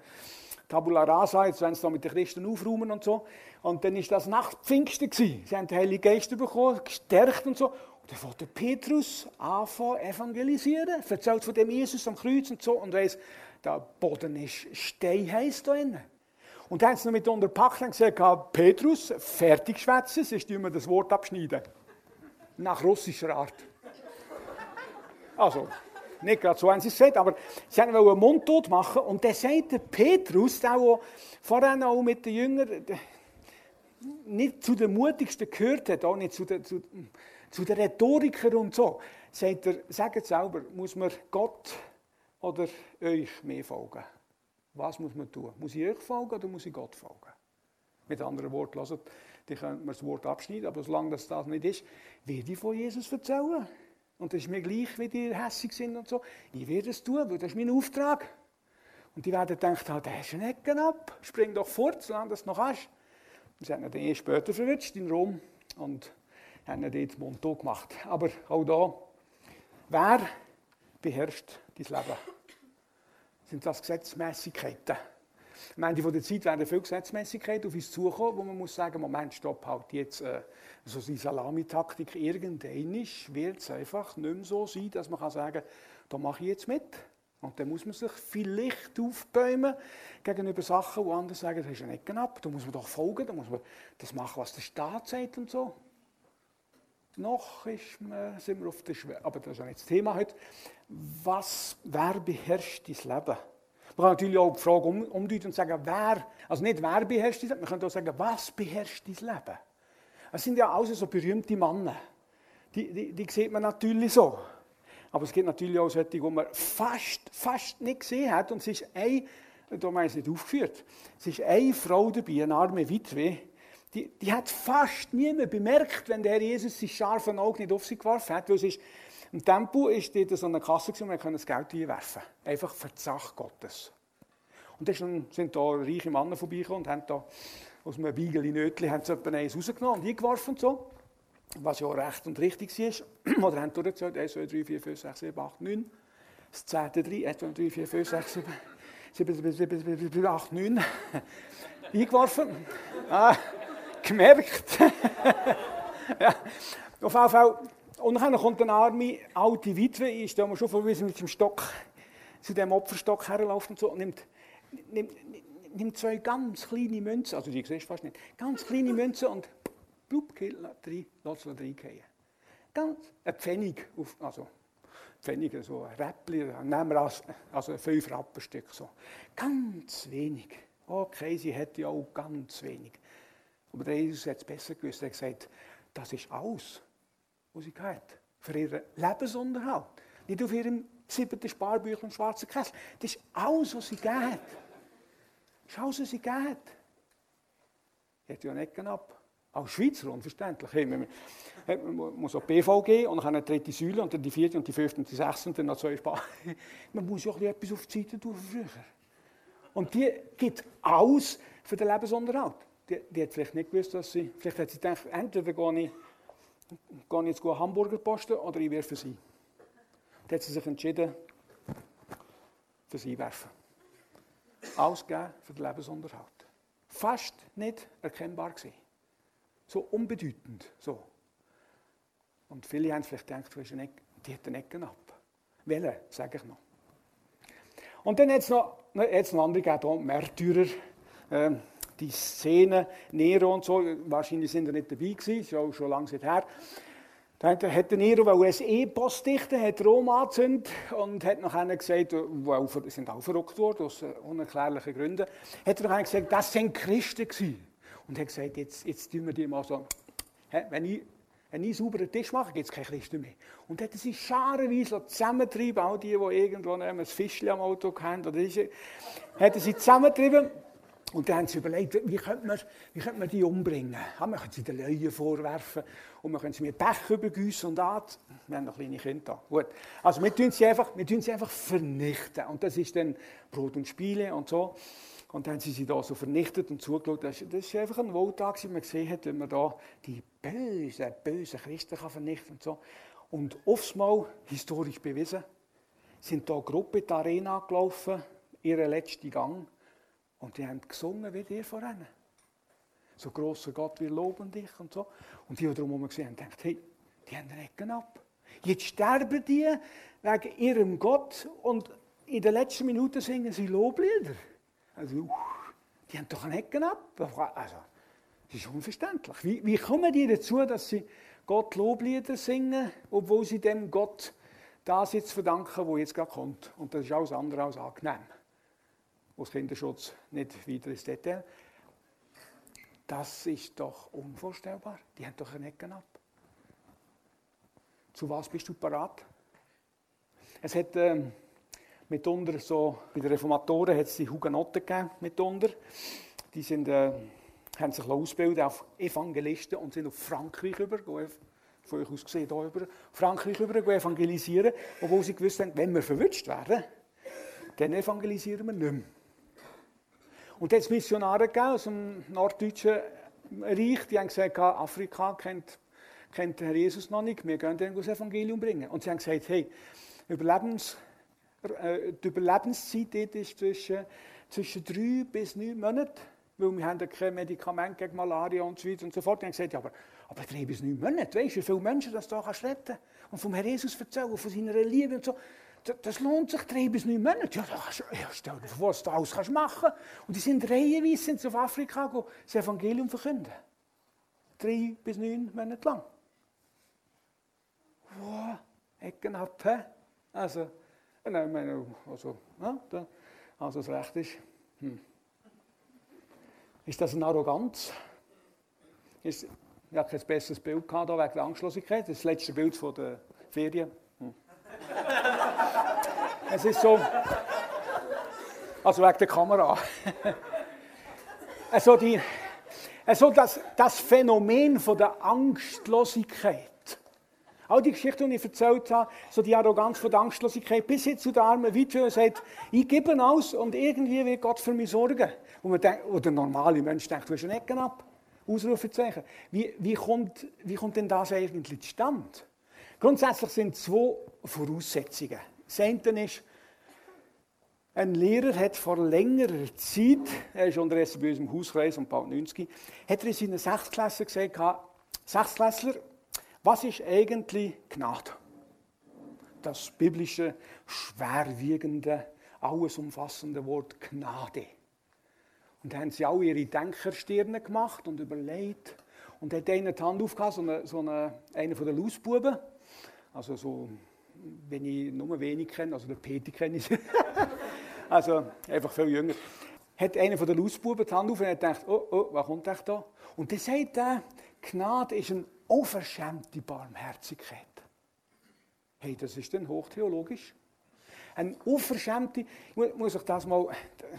Tabula Rasa, jetzt werden sie da mit den Christen aufräumen und so. Und dann ist das nach Pfingsten gewesen. Sie haben den Heiligen Geist bekommen, gestärkt und so. Und dann wollte Petrus anfangen evangelisieren, erzählt von dem Jesus am Kreuz und so und weiss, der Boden ist steinheiß da innen. Und dann haben sie noch mit unterpackt und gesagt, Petrus, fertig schwätzen, sonst wir das Wort abschneiden. Nach russischer Art. Also, nicht gerade so haben sie es gesagt, aber sie wollten einen Mund tot machen. Und dann sagt der Petrus, der, der vorher auch mit den Jüngern nicht zu den mutigsten gehört hat, auch nicht zu den, zu, zu den Rhetorikern und so, sagt er, sagt selber, muss man Gott oder euch mehr folgen? Was muss man tun? Muss ich euch folgen oder muss ich Gott folgen? Mit anderen Worten, lasst, die können wir das Wort abschneiden, aber solange das, das nicht ist, werde ich von Jesus erzählen. Und das ist mir gleich, wie die hässig sind und so. Ich werde es tun, weil das ist mein Auftrag. Und die werden denken, ah, der ist ein Ecken ab, spring doch fort, solange du noch hast. Sie haben ihn dann später verwünscht in Rom und haben ihn dort mundtot gemacht. Aber auch da, wer beherrscht dein Leben? Sind das Gesetzmäßigkeiten. Am Ende der Zeit werden viele Gesetzmäßigkeiten auf uns zukommen, wo man muss sagen, Moment, stopp, halt jetzt äh, so die Salamitaktik. Irgendwann wird es einfach nicht mehr so sein, dass man kann sagen da mache ich jetzt mit. Und dann muss man sich vielleicht aufbäumen gegenüber Sachen, wo andere sagen, das ist ja nicht knapp, da muss man doch folgen, da muss man das machen, was der Staat sagt und so. Noch ist sind wir auf der Schwelle, aber das ist ja nicht das Thema heute. Was, wer beherrscht dein Leben? Man kann natürlich auch die Frage um, umdeuten und sagen, wer, also nicht wer beherrscht dein Leben, man könnte auch sagen, was beherrscht dein Leben? Es sind ja alles so berühmte Männer. Die, die, die sieht man natürlich so. Aber es gibt natürlich auch solche, die man fast, fast nicht gesehen hat. Und es ist eine, da haben wir es nicht aufgeführt, es ist eine Frau dabei, eine arme Witwe, die, die hat fast niemand bemerkt, wenn der Herr Jesus sein scharfen Auge nicht auf sie geworfen hat. Weil es ist, Im Tempo ist dort so eine Kasse und man konnte das Geld einwerfen. Einfach für die Sache Gottes. Und dann sind da reiche Männer vorbeigekommen und haben da aus einem Beigeli Nötli haben eins rausgenommen und eingeworfen und so. Was ja recht und richtig war. [CLEARS THROAT] Oder haben durchgezählt, 1, 2, 3, 4, 5, 6, 7, 8, 9. Das zehnte 3, 1, 2, 3, 4, 5, 6, 7, 7, 7, 7, 7 8, 9. Eingeworfen. Ah, gemerkt. [LAUGHS] ja, auf jeden Fall. Und dann kommt eine arme alte Witwe, ich stelle mir schon vor, wie sie mit dem Stock zu dem Opferstock herläuft und so, und nimmt, nimmt, nimmt zwei ganz kleine Münzen, also die siehst du fast nicht, ganz kleine Münzen und blub, drei, lässt sie reingehen. Ganz, ein Pfennig, auf, also Pfennig, so ein Räppli, nehmen wir als, also ein 5 Rappenstück so. Ganz wenig. Okay, sie hätte ja auch ganz wenig. Aber der Jesus hat es besser gewusst. Er hat gesagt, das ist alles, was sie hat. Für ihren Lebensunterhalt. Nicht auf ihrem siebten Sparbüchlein und schwarzen Kessel. Das ist alles, was sie gegeben hat. Das ist alles, was sie gegeben hat. Sie hat ja nicht ab. Als Schweizer unverständlich. Hey, man, man muss auch BVG und dann eine dritte Säule und dann die vierte und die fünfte und die sechste und dann noch zwei Spar. [LAUGHS] Man muss ja auch etwas auf die Seite tun früher. Und die gibt alles für den Lebensunterhalt die, die hat vielleicht nicht gewusst, dass sie, vielleicht hat sie gedacht, entweder gehe ich, gehe ich jetzt Hamburger posten oder ich werfe sie. Dann hat sie sich entschieden, für sie werfen. Ausgeben für den Lebensunterhalt. Fast nicht erkennbar gewesen. So unbedeutend. So. Und viele haben vielleicht gedacht, die hat den Ecken ab. Welche, sage ich noch. Und dann hat es noch, jetzt noch andere gegeben, Märtyrer. Ähm, die Szene, Nero und so, wahrscheinlich sind er nicht dabei gewesen, ist auch schon lange her. Da hat Nero ein E-Post dichten, hat Rom angezündet und hat noch einer gesagt, die sind auch verrückt worden, aus unerklärlichen Gründen, hat er noch gesagt, das sind Christen gewesen. Und hat gesagt, jetzt, jetzt tun wir die mal so, wenn ich einen ich sauberen Tisch mache, gibt es keine Christen mehr. Und hat sie scharenweise zusammengetrieben, auch die, die irgendwo ein Fischchen am Auto haben, oder ist, hat sie zusammengetrieben und dann haben sie überlegt, wie könnte man, wie könnte man die umbringen? Ja, man könnte sie den Löwen vorwerfen und man könnte sie mit Pech übergüssen und das. Wir haben noch kleine Kinder. Gut. Also wir tun, sie einfach, wir tun sie einfach vernichten. Und das ist dann Brot und Spiele und so. Und dann haben sie sie da so vernichtet und zugeschaut. Das, war einfach ein Wohltag, wie man gesehen hat, wenn man da die bösen, bösen Christen kann vernichten und so. Und Mal, historisch bewiesen, sind da Gruppen in die Arena gelaufen, ihren letzten Gang. Und die haben gesungen wie dir vorhin. So grosser Gott, wir loben dich und so. Und die, die drumherum gesehen haben, gedacht, hey, die haben den Ecken ab. Jetzt sterben die wegen ihrem Gott und in den letzten Minuten singen sie Loblieder. Also, die haben doch einen Ecken ab. Also, das ist unverständlich. Wie, wie kommen die dazu, dass sie Gott Loblieder singen, obwohl sie dem Gott das jetzt verdanken, wo jetzt gerade kommt? Und das ist alles andere als angenehm aus Kinderschutz nicht weiter ins Detail. Das ist doch unvorstellbar. Die haben doch eine Ecken ab. Zu was bist du parat? Es hat ähm, mitunter so, bei den Reformatoren hat es die Hugenotten gegeben, mitunter. Die sind, äh, haben sich ausgebildet auf Evangelisten und sind auf Frankreich über, von euch aus gesehen, hier über, Frankreich über evangelisieren, obwohl sie gewusst haben, wenn wir verwünscht werden, dann evangelisieren wir nicht mehr. Und jetzt Missionare aus dem norddeutschen Reich, die haben gesagt, Afrika kennt, kennt Herr Jesus noch nicht, wir gehen das Evangelium bringen. Und sie haben gesagt, hey, Überlebens, äh, die Überlebenszeit ist zwischen, zwischen drei bis neun Monaten, weil wir haben ja kein Medikament gegen Malaria und so weiter und so fort. Die haben gesagt, ja, aber, aber drei bis neun Monate, weißt du, wie viele Menschen das da retten Und vom Herr Jesus erzählen, von seiner Liebe und so das lohnt sich drei bis neun Monate. Ja, ja stell dir vor, was du alles kannst machen Und die sind reihenweise auf Afrika das Evangelium verkünden. Drei bis neun Monate lang. Wow, Ecken ab, hä? Also, nein, meine, also, ja, da, Also das Recht ist. Hm. Ist das eine Arroganz? Ist, ich habe kein besseres Bild gehabt, wegen der Angstlosigkeit. Das letzte Bild von der Ferien. Es ist so. Also wegen der Kamera. [LAUGHS] also die, also das, das Phänomen von der Angstlosigkeit. All die Geschichten, die ich erzählt habe, so die Arroganz von der Angstlosigkeit, bis hin zu der armen Witwe, die sagt, ich gebe aus und irgendwie wird Gott für mich sorgen. Und man denkt, oder der normale Mensch denkt, du hast einen Ecken ab. Ausrufezeichen. Wie, wie, kommt, wie kommt denn das eigentlich zustande? Grundsätzlich sind zwei Voraussetzungen. Das ist, ein Lehrer hat vor längerer Zeit, er ist unterdessen bei uns im Hauskreis und bald 90, hat er in seinen Sechstklässler gesagt, Sechstklässler, was ist eigentlich Gnade? Das biblische, schwerwiegende, alles umfassende Wort Gnade. Und haben sie alle ihre Denkerstirne gemacht und überlegt. Und hat einer die Hand aufgehauen, so, eine, so eine, einer von den Lausbuben. Also so, wenn ich nur wenig kenne, also der Peter kenne ich. [LAUGHS] also einfach viel jünger. Hat einer von den Lausbuben die Hand auf und hat gedacht, oh, oh, was kommt echt da? Und dann sagt er, Gnade ist eine unverschämte Barmherzigkeit. Hey, das ist dann hochtheologisch. Eine unverschämte, muss ich das mal,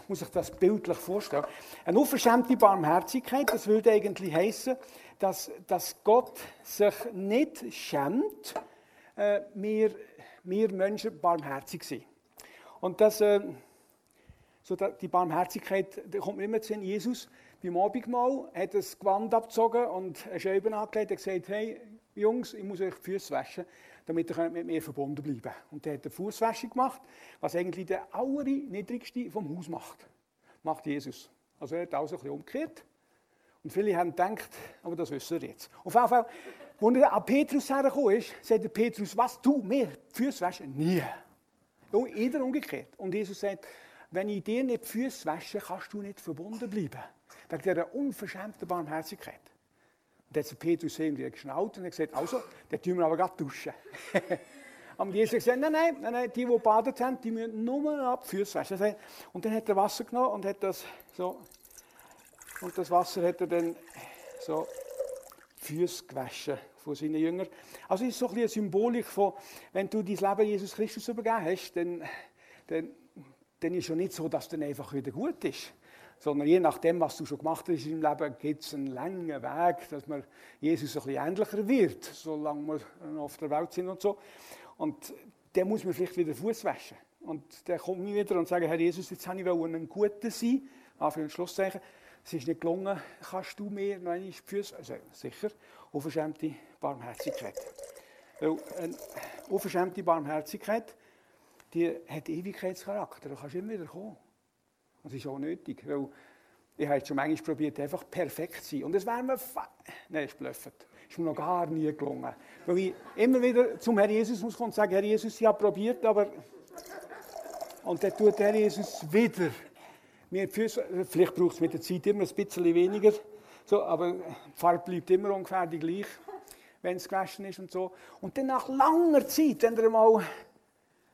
muss ich das bildlich vorstellen. Eine unverschämte Barmherzigkeit, das würde eigentlich heißen, dass, dass Gott sich nicht schämt, äh, wir, wir Menschen barmherzig sind. Und das, äh, so die Barmherzigkeit, da kommt mir immer zu Jesus, beim Abendmahl hat das Gewand abgezogen und eine Scheibe angelegt und gesagt, hey Jungs, ich muss euch die Füße waschen, damit ihr mit mir verbunden bleiben. Und er hat eine Fußwäsche gemacht, was eigentlich der allerniedrigste vom Haus macht. Macht Jesus. Also er hat alles ein bisschen umgekehrt. Und viele haben gedacht, aber das wissen wir jetzt. Auf jeden Fall, als er an Petrus hergekommen ist, sagt der Petrus, was du mir die Füße waschen? Nie. Jeder umgekehrt. Und Jesus sagt, wenn ich dir nicht die Füße wasche, kannst du nicht verbunden bleiben. Wegen dieser unverschämten Barmherzigkeit. Und dann hat Petrus irgendwie geschnallt und gesagt, also, dann tun wir aber gerade duschen. [LAUGHS] Und Jesus hat gesagt, nein, nein, nein, die, die gebadet haben, die müssen nur ab Füße waschen. Und dann hat er Wasser genommen und hat das so, und das Wasser hat er dann so Füße gewaschen von seinen Jüngern. Also es ist so ein eine Symbolik von, wenn du dein Leben Jesus Christus übergeben hast, dann, dann, dann ist es ja nicht so, dass dann einfach wieder gut ist sondern je nachdem, was du schon gemacht hast im Leben, gibt es einen langen Weg, dass man Jesus ein bisschen ähnlicher wird, solange wir auf der Welt sind und so. Und der muss man vielleicht wieder Fuß waschen. Und der kommt nie wieder und sagt, Herr Jesus, jetzt habe ich ein Guter sein, Anführungs- und Schlusszeichen. Es ist nicht gelungen, kannst du mir noch einmal die Füße, also sicher, unverschämte Barmherzigkeit. Weil eine unverschämte Barmherzigkeit, die hat Ewigkeitscharakter, da kannst du immer wieder kommen. Das ist auch nötig, weil ich habe schon manchmal probiert, einfach perfekt zu sein. Und es wäre mir Nein, ist blöffet. Ist mir noch gar nie gelungen. Weil ich immer wieder zum Herr Jesus muss kommen und sagen, Herr Jesus, ich habe probiert, aber... Und dann tut Herr Jesus wieder vielleicht braucht es mit der Zeit immer ein bisschen weniger, so, aber die Farbe bleibt immer ungefähr die gleich, wenn es gewaschen ist und so. Und dann nach langer Zeit, wenn er mal,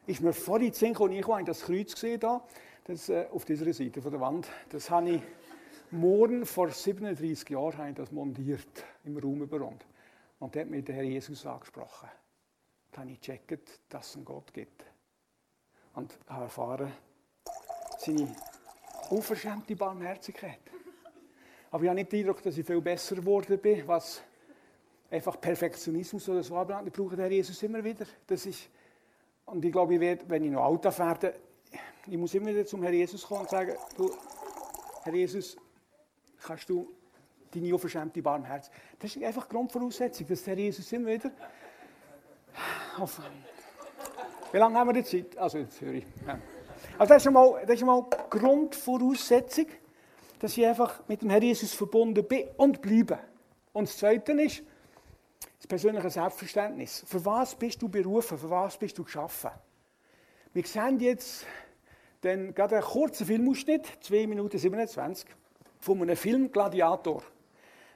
ist mir vorhin zu sehen, ich habe das Kreuz gesehen da, das, äh, auf dieser Seite von der Wand, das habe ich morgen vor 37 Jahren habe ich das montiert im Raum über Und da hat mir der Herr Jesus angesprochen. Da habe ich gecheckt, dass es einen Gott gibt. Und habe erfahren, seine unverschämte Barmherzigkeit. Aber ich habe nicht den Eindruck, dass ich viel besser geworden bin, was einfach Perfektionismus oder so anbelangt. Ich brauche den Jesus immer wieder. Das ist, und ich glaube, ich werde, wenn ich noch alt werde, ich muss immer wieder zum Herr Jesus kommen und sagen, du, Herr Jesus, kannst du deine unverschämte Barmherz. Das ist einfach Grundvoraussetzung, dass der Herr Jesus immer wieder auf, wie lange haben wir die Zeit? Also, jetzt höre ich. Ja. Also, das ist, einmal, das ist einmal die Grundvoraussetzung, dass ich einfach mit dem Herr Jesus verbunden bin und bleibe. Und das Zweite ist das persönliche Selbstverständnis. Für was bist du berufen? Für was bist du geschaffen? Wir sehen jetzt dann gerade einen kurzen Filmausschnitt, 2 Minuten 27, von einem Film Gladiator.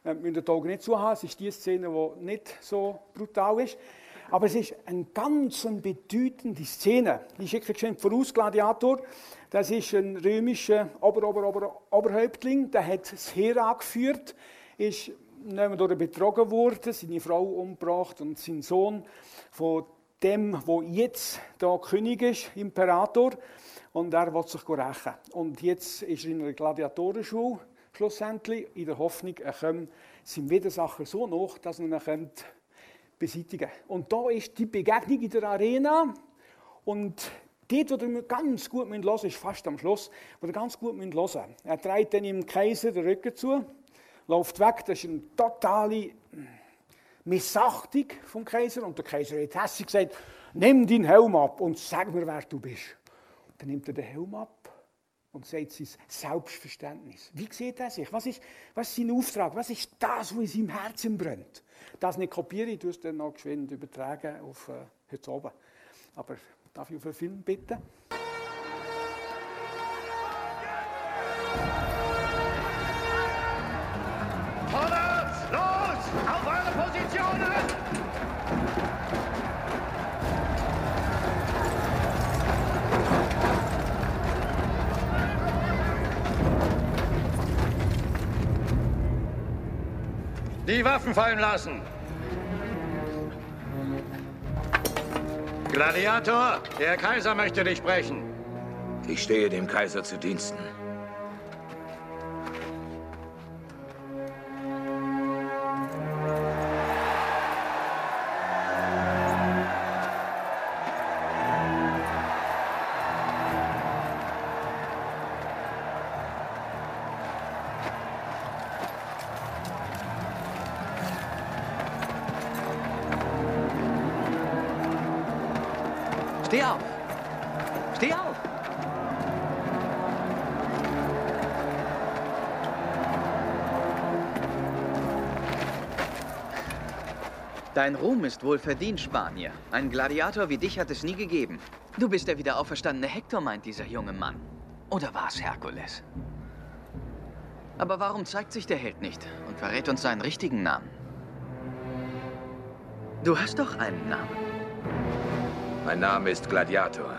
Wir müssen die Augen nicht zuhaben, es ist die Szene, die nicht so brutal ist. Aber es ist eine ganz bedeutende Szene. Ich schicke geschwind voraus, Gladiator. Das ist ein römischer Ober, Ober, Ober, Oberhäuptling, der hat das Heer angeführt, ist durch betrogen worden, seine Frau umgebracht und sein Sohn von dem, wo jetzt der König ist, Imperator, und er will sich rächen. Und jetzt ist er in einer Gladiatorenschule, schlussendlich, in der Hoffnung, er kommt seinem Widersacher so nach, dass er ihn beseitigen Und da ist die Begegnung in der Arena und Dort, wo wir ganz gut hören müssen, ist fast am Schluss, wo wir ganz gut hören müssen. Er dreht dann dem Kaiser den Rücken zu, läuft weg, das ist eine totale Missachtung vom Kaiser. Und der Kaiser hat hässlich gesagt, nimm deinen Helm ab und sag mir, wer du bist. Dann nimmt er den Helm ab und sagt sein Selbstverständnis. Wie sieht er sich? Was ist, was ist sein Auftrag? Was ist das, was in seinem Herzen brennt? Das nicht kopiere ich, tue es dann noch geschwind übertragen auf äh, heute oben. Aber darf ich auf einen Film bitten? Waffen fallen lassen. Gladiator, der Kaiser möchte dich sprechen. Ich stehe dem Kaiser zu Diensten. Dein Ruhm ist wohl verdient, Spanier. Ein Gladiator wie dich hat es nie gegeben. Du bist der wiederauferstandene Hektor, meint dieser junge Mann. Oder war es Herkules? Aber warum zeigt sich der Held nicht und verrät uns seinen richtigen Namen? Du hast doch einen Namen. Mein Name ist Gladiator.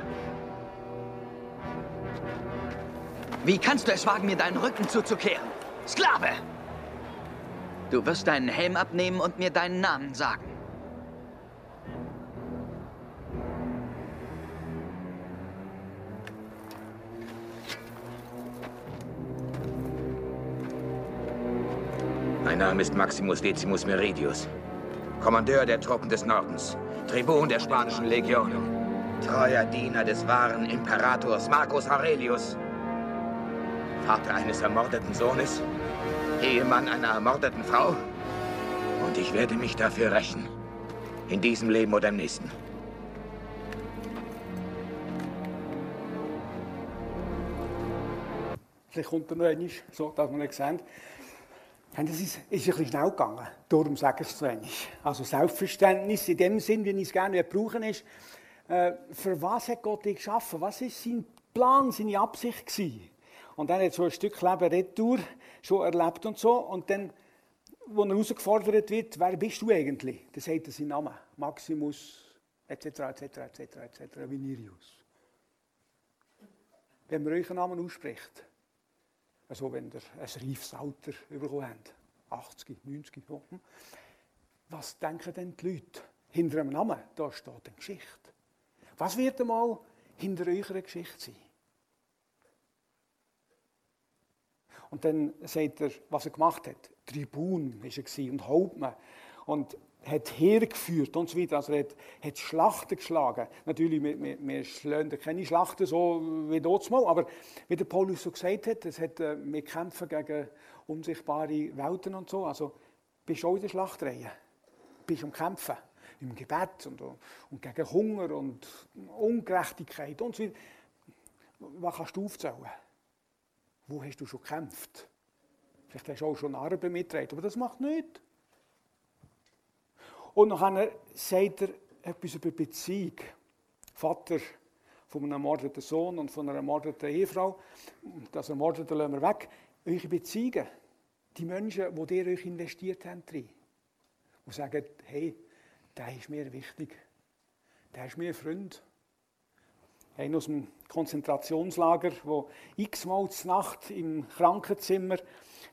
Wie kannst du es wagen, mir deinen Rücken zuzukehren? Sklave! Du wirst deinen Helm abnehmen und mir deinen Namen sagen. Ist Maximus Decimus Meridius, Kommandeur der Truppen des Nordens. Tribun der spanischen Legion. Treuer Diener des wahren Imperators Marcus Aurelius. Vater eines ermordeten Sohnes. Ehemann einer ermordeten Frau. Und ich werde mich dafür rächen. In diesem Leben oder im nächsten. Vielleicht kommt er noch einmal, so dass wir nicht sehen. Und das ist, ist ein bisschen schnell gegangen, darum sage ich es zu wenig. Also Selbstverständnis in dem Sinn, wie ich es gerne brauchen ist, äh, für was hat Gott dich geschaffen? Was ist sein Plan, seine Absicht gewesen? Und dann hat so ein Stück Leben retour schon erlebt und so. Und dann, wo er herausgefordert wird, wer bist du eigentlich? Dann sagt er seinen Namen. Maximus, etc., etc., etc., etc., Vinirius. Wenn man euren Namen ausspricht, also wenn ihr ein reifes Alter bekommen habt, 80, 90, so. was denken denn die Leute? Hinter einem Namen, da steht eine Geschichte. Was wird einmal hinter eurer Geschichte sein? Und dann sagt er, was er gemacht hat. Tribun war er und Hauptmann. Und hat hergeführt und so weiter. Also er hat, hat Schlachten geschlagen. Natürlich, wir, wir, wir schlagen keine Schlachten so wie dort mal, aber wie der Paulus so gesagt hat, es hat, äh, wir kämpfen gegen unsichtbare Welten und so. Also bist du auch in der Schlachtreihe. Bist am Kämpfen. Im Gebet und, und gegen Hunger und Ungerechtigkeit und so weiter. Was kannst du aufzählen? Wo hast du schon gekämpft? Vielleicht hast du auch schon Narben mitgetragen, aber das macht nichts. Und dann sagt er etwas über Beziehung. Vater von einem ermordeten Sohn und von einer ermordeten Ehefrau. Das Ermordete lassen wir weg. Eure Beziehungen, die Menschen, die ihr euch investiert habt, drin, und sagen, hey, der ist mir wichtig. Der ist mir Freund. Einer aus dem Konzentrationslager, wo x-mal Nacht im Krankenzimmer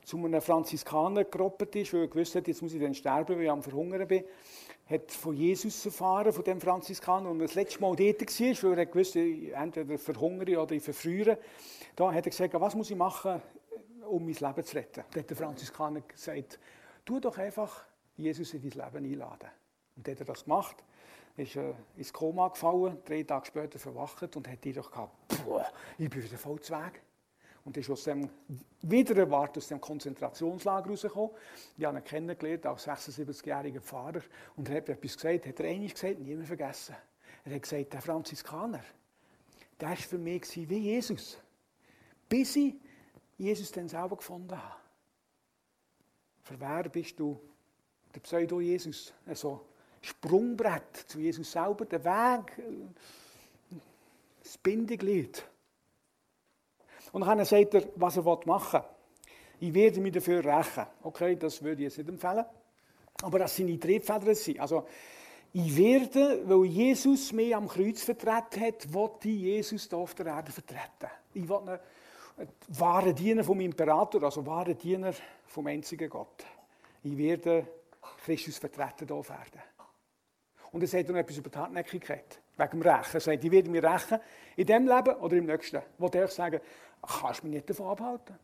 zu einem Franziskaner geroppt ist, weil er gewusst hat, jetzt muss ich dann sterben, weil ich am Verhungern bin, hat von Jesus erfahren, von dem Franziskaner, und das letzte Mal dort war, weil er gewusst entweder verhungere oder ich verfriere. Da hat er gesagt, was muss ich machen, um mein Leben zu retten? Da hat der Franziskaner gesagt, tu doch einfach Jesus in dein Leben einladen. Und dann hat er das gemacht, ist äh, ins Koma gefallen, drei Tage später verwacht und hat jedoch gehabt, ich bin wieder voll zu Weg. Und ist aus dem, wieder erwartet aus dem Konzentrationslager rausgekommen. Ich habe ihn kennengelernt als 76-jähriger Pfarrer. Und er hat etwas gesagt, hat er einiges gesagt, nie mehr vergessen. Er hat gesagt, der Franziskaner, der war für mich wie Jesus. Bis ich Jesus dann selber gefunden habe. Für wer bist du? Der Pseudo-Jesus. Also Sprungbrett zu Jesus selber, der Weg, das Bindeglied. Und dann sagt er, was er machen will. Ich werde mich dafür rächen. Okay, das würde ich jetzt nicht empfehlen. Aber das seine Triebfedern sind. Also, ich werde, weil Jesus mich am Kreuz vertreten hat, wollte ich Jesus hier auf der Erde vertreten. Ich will ein wahrer Diener vom Imperator, also wahrer Diener vom einzigen Gott. Ich werde Christus vertreten hier auf Erden. Und er sagt noch etwas über die Hartnäckigkeit, wegen dem Rächen. Er sagt, ich werde mich rächen, in diesem Leben oder im nächsten. Wo der sagen, kannst mich nicht davon abhalten.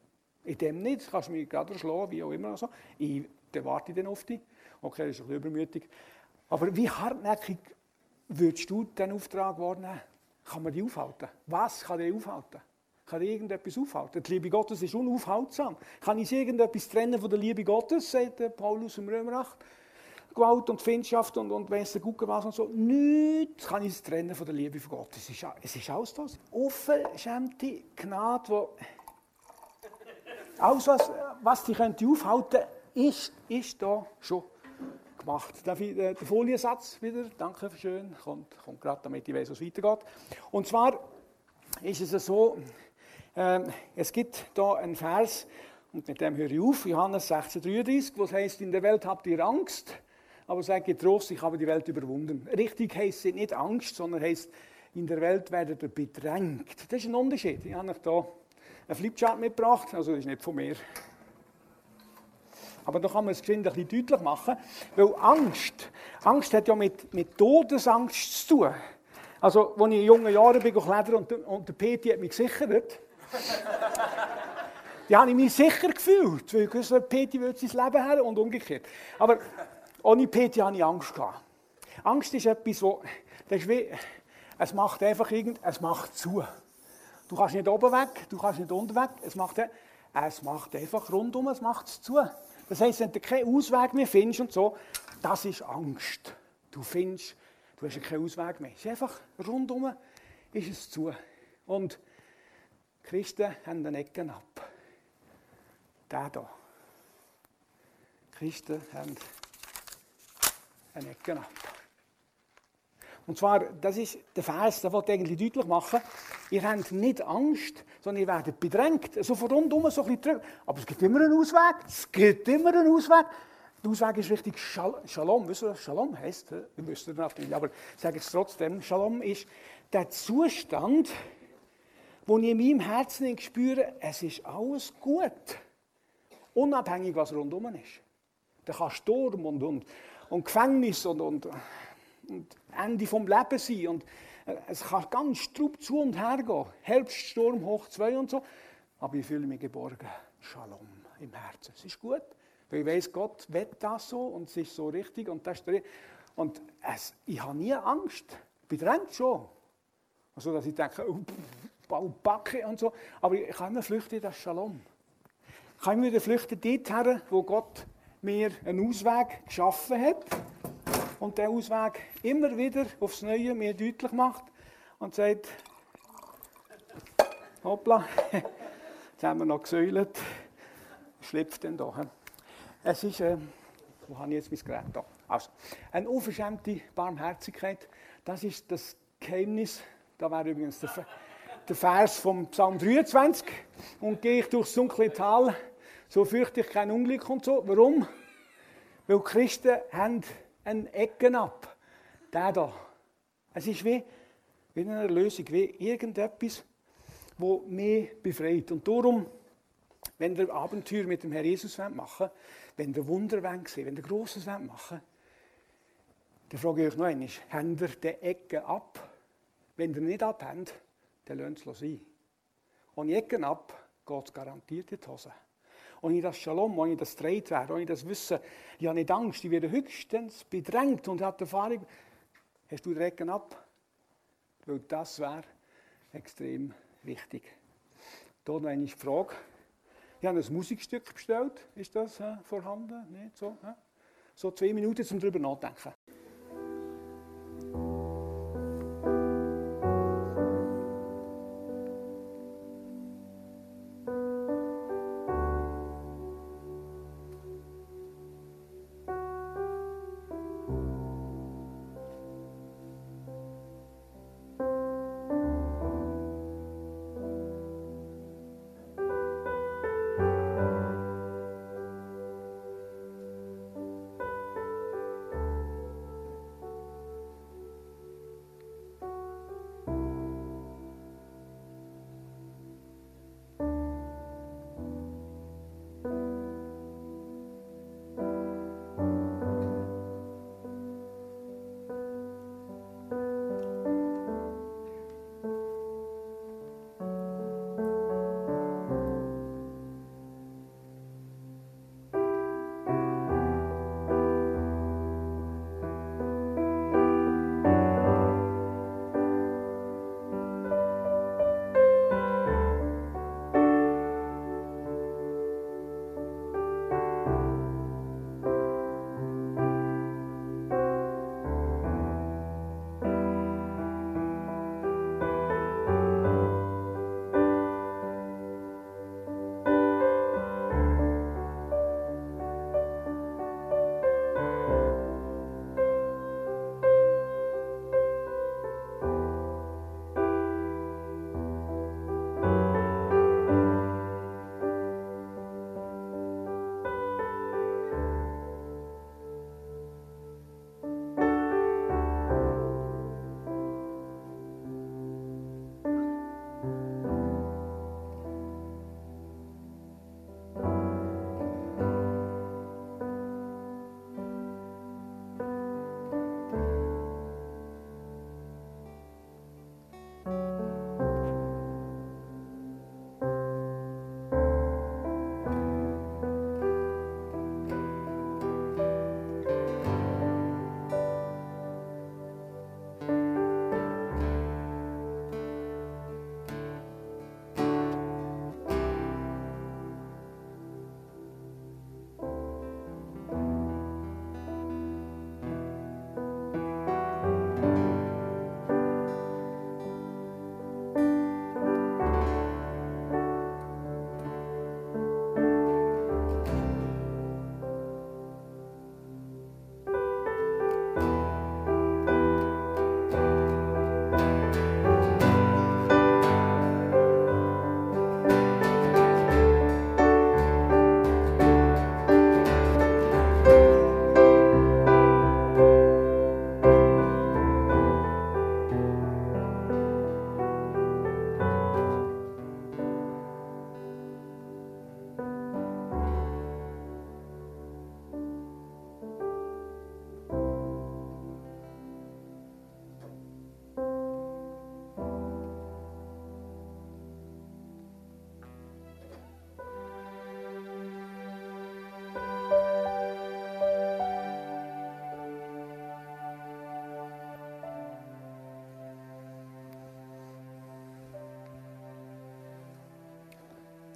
In dem nicht, kannst du mich gerade schlagen, wie auch immer. Also. Ich, dann warte dann auf dich. Okay, das ist ein bisschen übermütig. Aber wie hartnäckig würdest du den Auftrag wahrnehmen? Kann man die aufhalten? Was kann die aufhalten? Kann die irgendetwas aufhalten? Die Liebe Gottes ist unaufhaltsam. Kann ich irgendetwas trennen von der Liebe Gottes, sagt Paulus im Römer 8? Gewalt und Findschaft und, und weiss gut was und so. Nichts kann ich trennen von der Liebe von Gott. Es ist, es ist alles das. Unverschämte Gnade, wo alles, was, was dich könnte aufhalten ist, ist da schon gemacht. Darf ich äh, den Foliensatz wieder? Danke schön. Kommt, kommt gerade, damit ich weiß, was weitergeht. Und zwar ist es so, äh, es gibt da einen Vers, und mit dem höre ich auf, Johannes 16,33, wo es heißt, in der Welt habt ihr Angst, aber sagt getrost, ich habe die Welt überwunden. Richtig heißt nicht Angst, sondern heißt, in der Welt werdet ihr bedrängt. Das ist ein Unterschied. Ich habe euch hier einen Flipchart mitgebracht, also das ist nicht von mir. Aber da kann man es ein bisschen deutlich machen, weil Angst, Angst hat ja mit, mit Todesangst zu tun. Also, als ich in jungen Jahren bin klettern und, und der Peti hat mich gesichert, [LAUGHS] da habe ich mich sicher gefühlt, weil ich wusste, Peti will sein Leben haben und umgekehrt. Aber ohne PT hatte ich Angst. Angst ist etwas, wo, das ist wie, es macht einfach irgend, es macht zu. Du kannst nicht oben weg, du kannst nicht unten weg, es macht, es macht einfach rundum, es macht zu. Das heisst, wenn du keinen Ausweg mehr findest und so, das ist Angst. Du findest, du hast keinen Ausweg mehr. Es ist einfach rundum, ist es zu. Und Christen haben den Ecken ab. Der hier. Christen haben Ecke ab. Und zwar, das ist der Vers, der wollte eigentlich deutlich machen, ihr habt nicht Angst, sondern ihr werdet bedrängt. So von rundum so ein bisschen zurück. Aber es gibt immer einen Ausweg. Es gibt immer einen Ausweg. Der Ausweg ist richtig Shalom. Wisst ihr, was Shalom heisst? Ihr wisst es natürlich, aber ich sage es trotzdem. Shalom ist der Zustand, wo ich in meinem Herzen spüre, es ist alles gut. Unabhängig, was rundum ist. Da kann Sturm und, und, und Gefängnis und, und, und Ende vom Leben sein. Und äh, es kann ganz strub zu und her gehen. Herbststurm hoch zwei und so. Aber ich fühle mich geborgen. Shalom im Herzen. Es ist gut. Weil ich weiss, Gott will das so und es ist so richtig. Und, das ist und es, ich habe nie Angst. Bedrängt schon. Also, dass ich denke, oh, bau Backe und so. Aber ich kann immer flüchten in das Shalom. Ich kann immer wieder flüchten dorthin, wo Gott mir einen Ausweg geschaffen hat und der Ausweg immer wieder aufs Neue mir deutlich macht und sagt, hoppla, [LAUGHS] jetzt haben wir noch gesäulet, schlüpft denn da. Es ist, äh, wo habe ich jetzt mein Gerät da? Also, eine unverschämte Barmherzigkeit, das ist das Geheimnis, da wäre übrigens der, der Vers vom Psalm 23, und gehe ich durchs dunkle Tal, so fürchte ich kein Unglück und so. Warum? Weil Christen haben einen Ecken ab. Der da. Es ist wie, wie eine Erlösung, wie irgendetwas, wo mich befreit. Und darum, wenn ihr Abenteuer mit dem Herrn Jesus machen wollt, wenn ihr Wunder sehen wenn ihr Grosses machen wollt, dann frage ich euch noch einmal, habt ihr die Ecke ab? Wenn ihr nicht abhabt, dann lasst es sein. Ohne Ecken ab geht es garantiert in die Hose. Ohne das Shalom, ohne das Treit werden, ohne das Wissen, ich habe nicht Angst, ich werde höchstens bedrängt und habe Erfahrung. Hast du die Ecken ab? Weil das wäre extrem wichtig. Hier noch eine Frage. Ich habe ein Musikstück bestellt. Ist das äh, vorhanden? Nicht so? Äh? So zwei Minuten zum darüber nachdenken.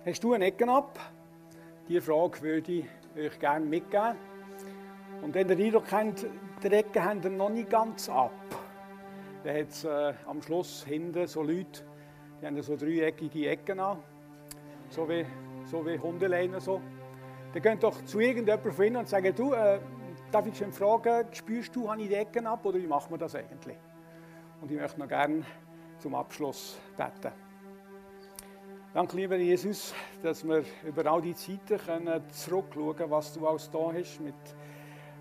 Hast du eine Ecken ab? Diese Frage würde ich euch gerne mitgeben. Und wenn ihr den Eindruck habt, die Ecken haben noch nicht ganz ab, dann hat es äh, am Schluss hinten so Leute, die haben so dreieckige Ecken an, so wie, so wie Hundeleine. So. Dann geht doch zu irgendjemandem von ihnen und sagen, du, äh, darf ich schon fragen, spürst du, habe ich die Ecken ab oder wie macht man das eigentlich? Und ich möchte noch gerne zum Abschluss beten. Danke, lieber Jesus, dass wir über all die Zeiten können zurückschauen können, was du alles da hast, mit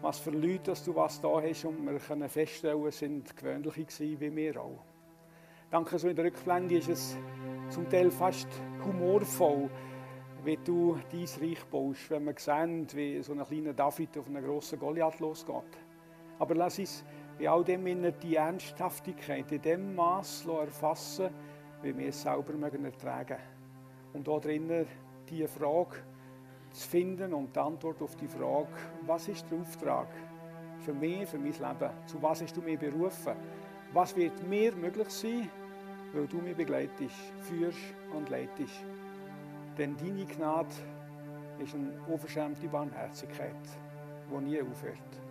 was für Leute dass du was da hast und wir können feststellen, es sind gewöhnliche gewesen, wie wir auch. Danke, so in der Rückblende ist es zum Teil fast humorvoll, wie du dein Reich baust, wenn wir sehen, wie so ein kleiner David auf einen grossen Goliath losgeht. Aber lass uns in all dem die Ernsthaftigkeit in dem Maß erfassen, wie wir es selber mögen Und da drinnen die Frage zu finden und die Antwort auf die Frage, was ist der Auftrag für mich, für mein Leben? Zu was hast du mich berufen? Was wird mir möglich sein, weil du mich begleitest, führst und leitest? Denn deine Gnade ist eine unverschämte Barmherzigkeit, die nie aufhört.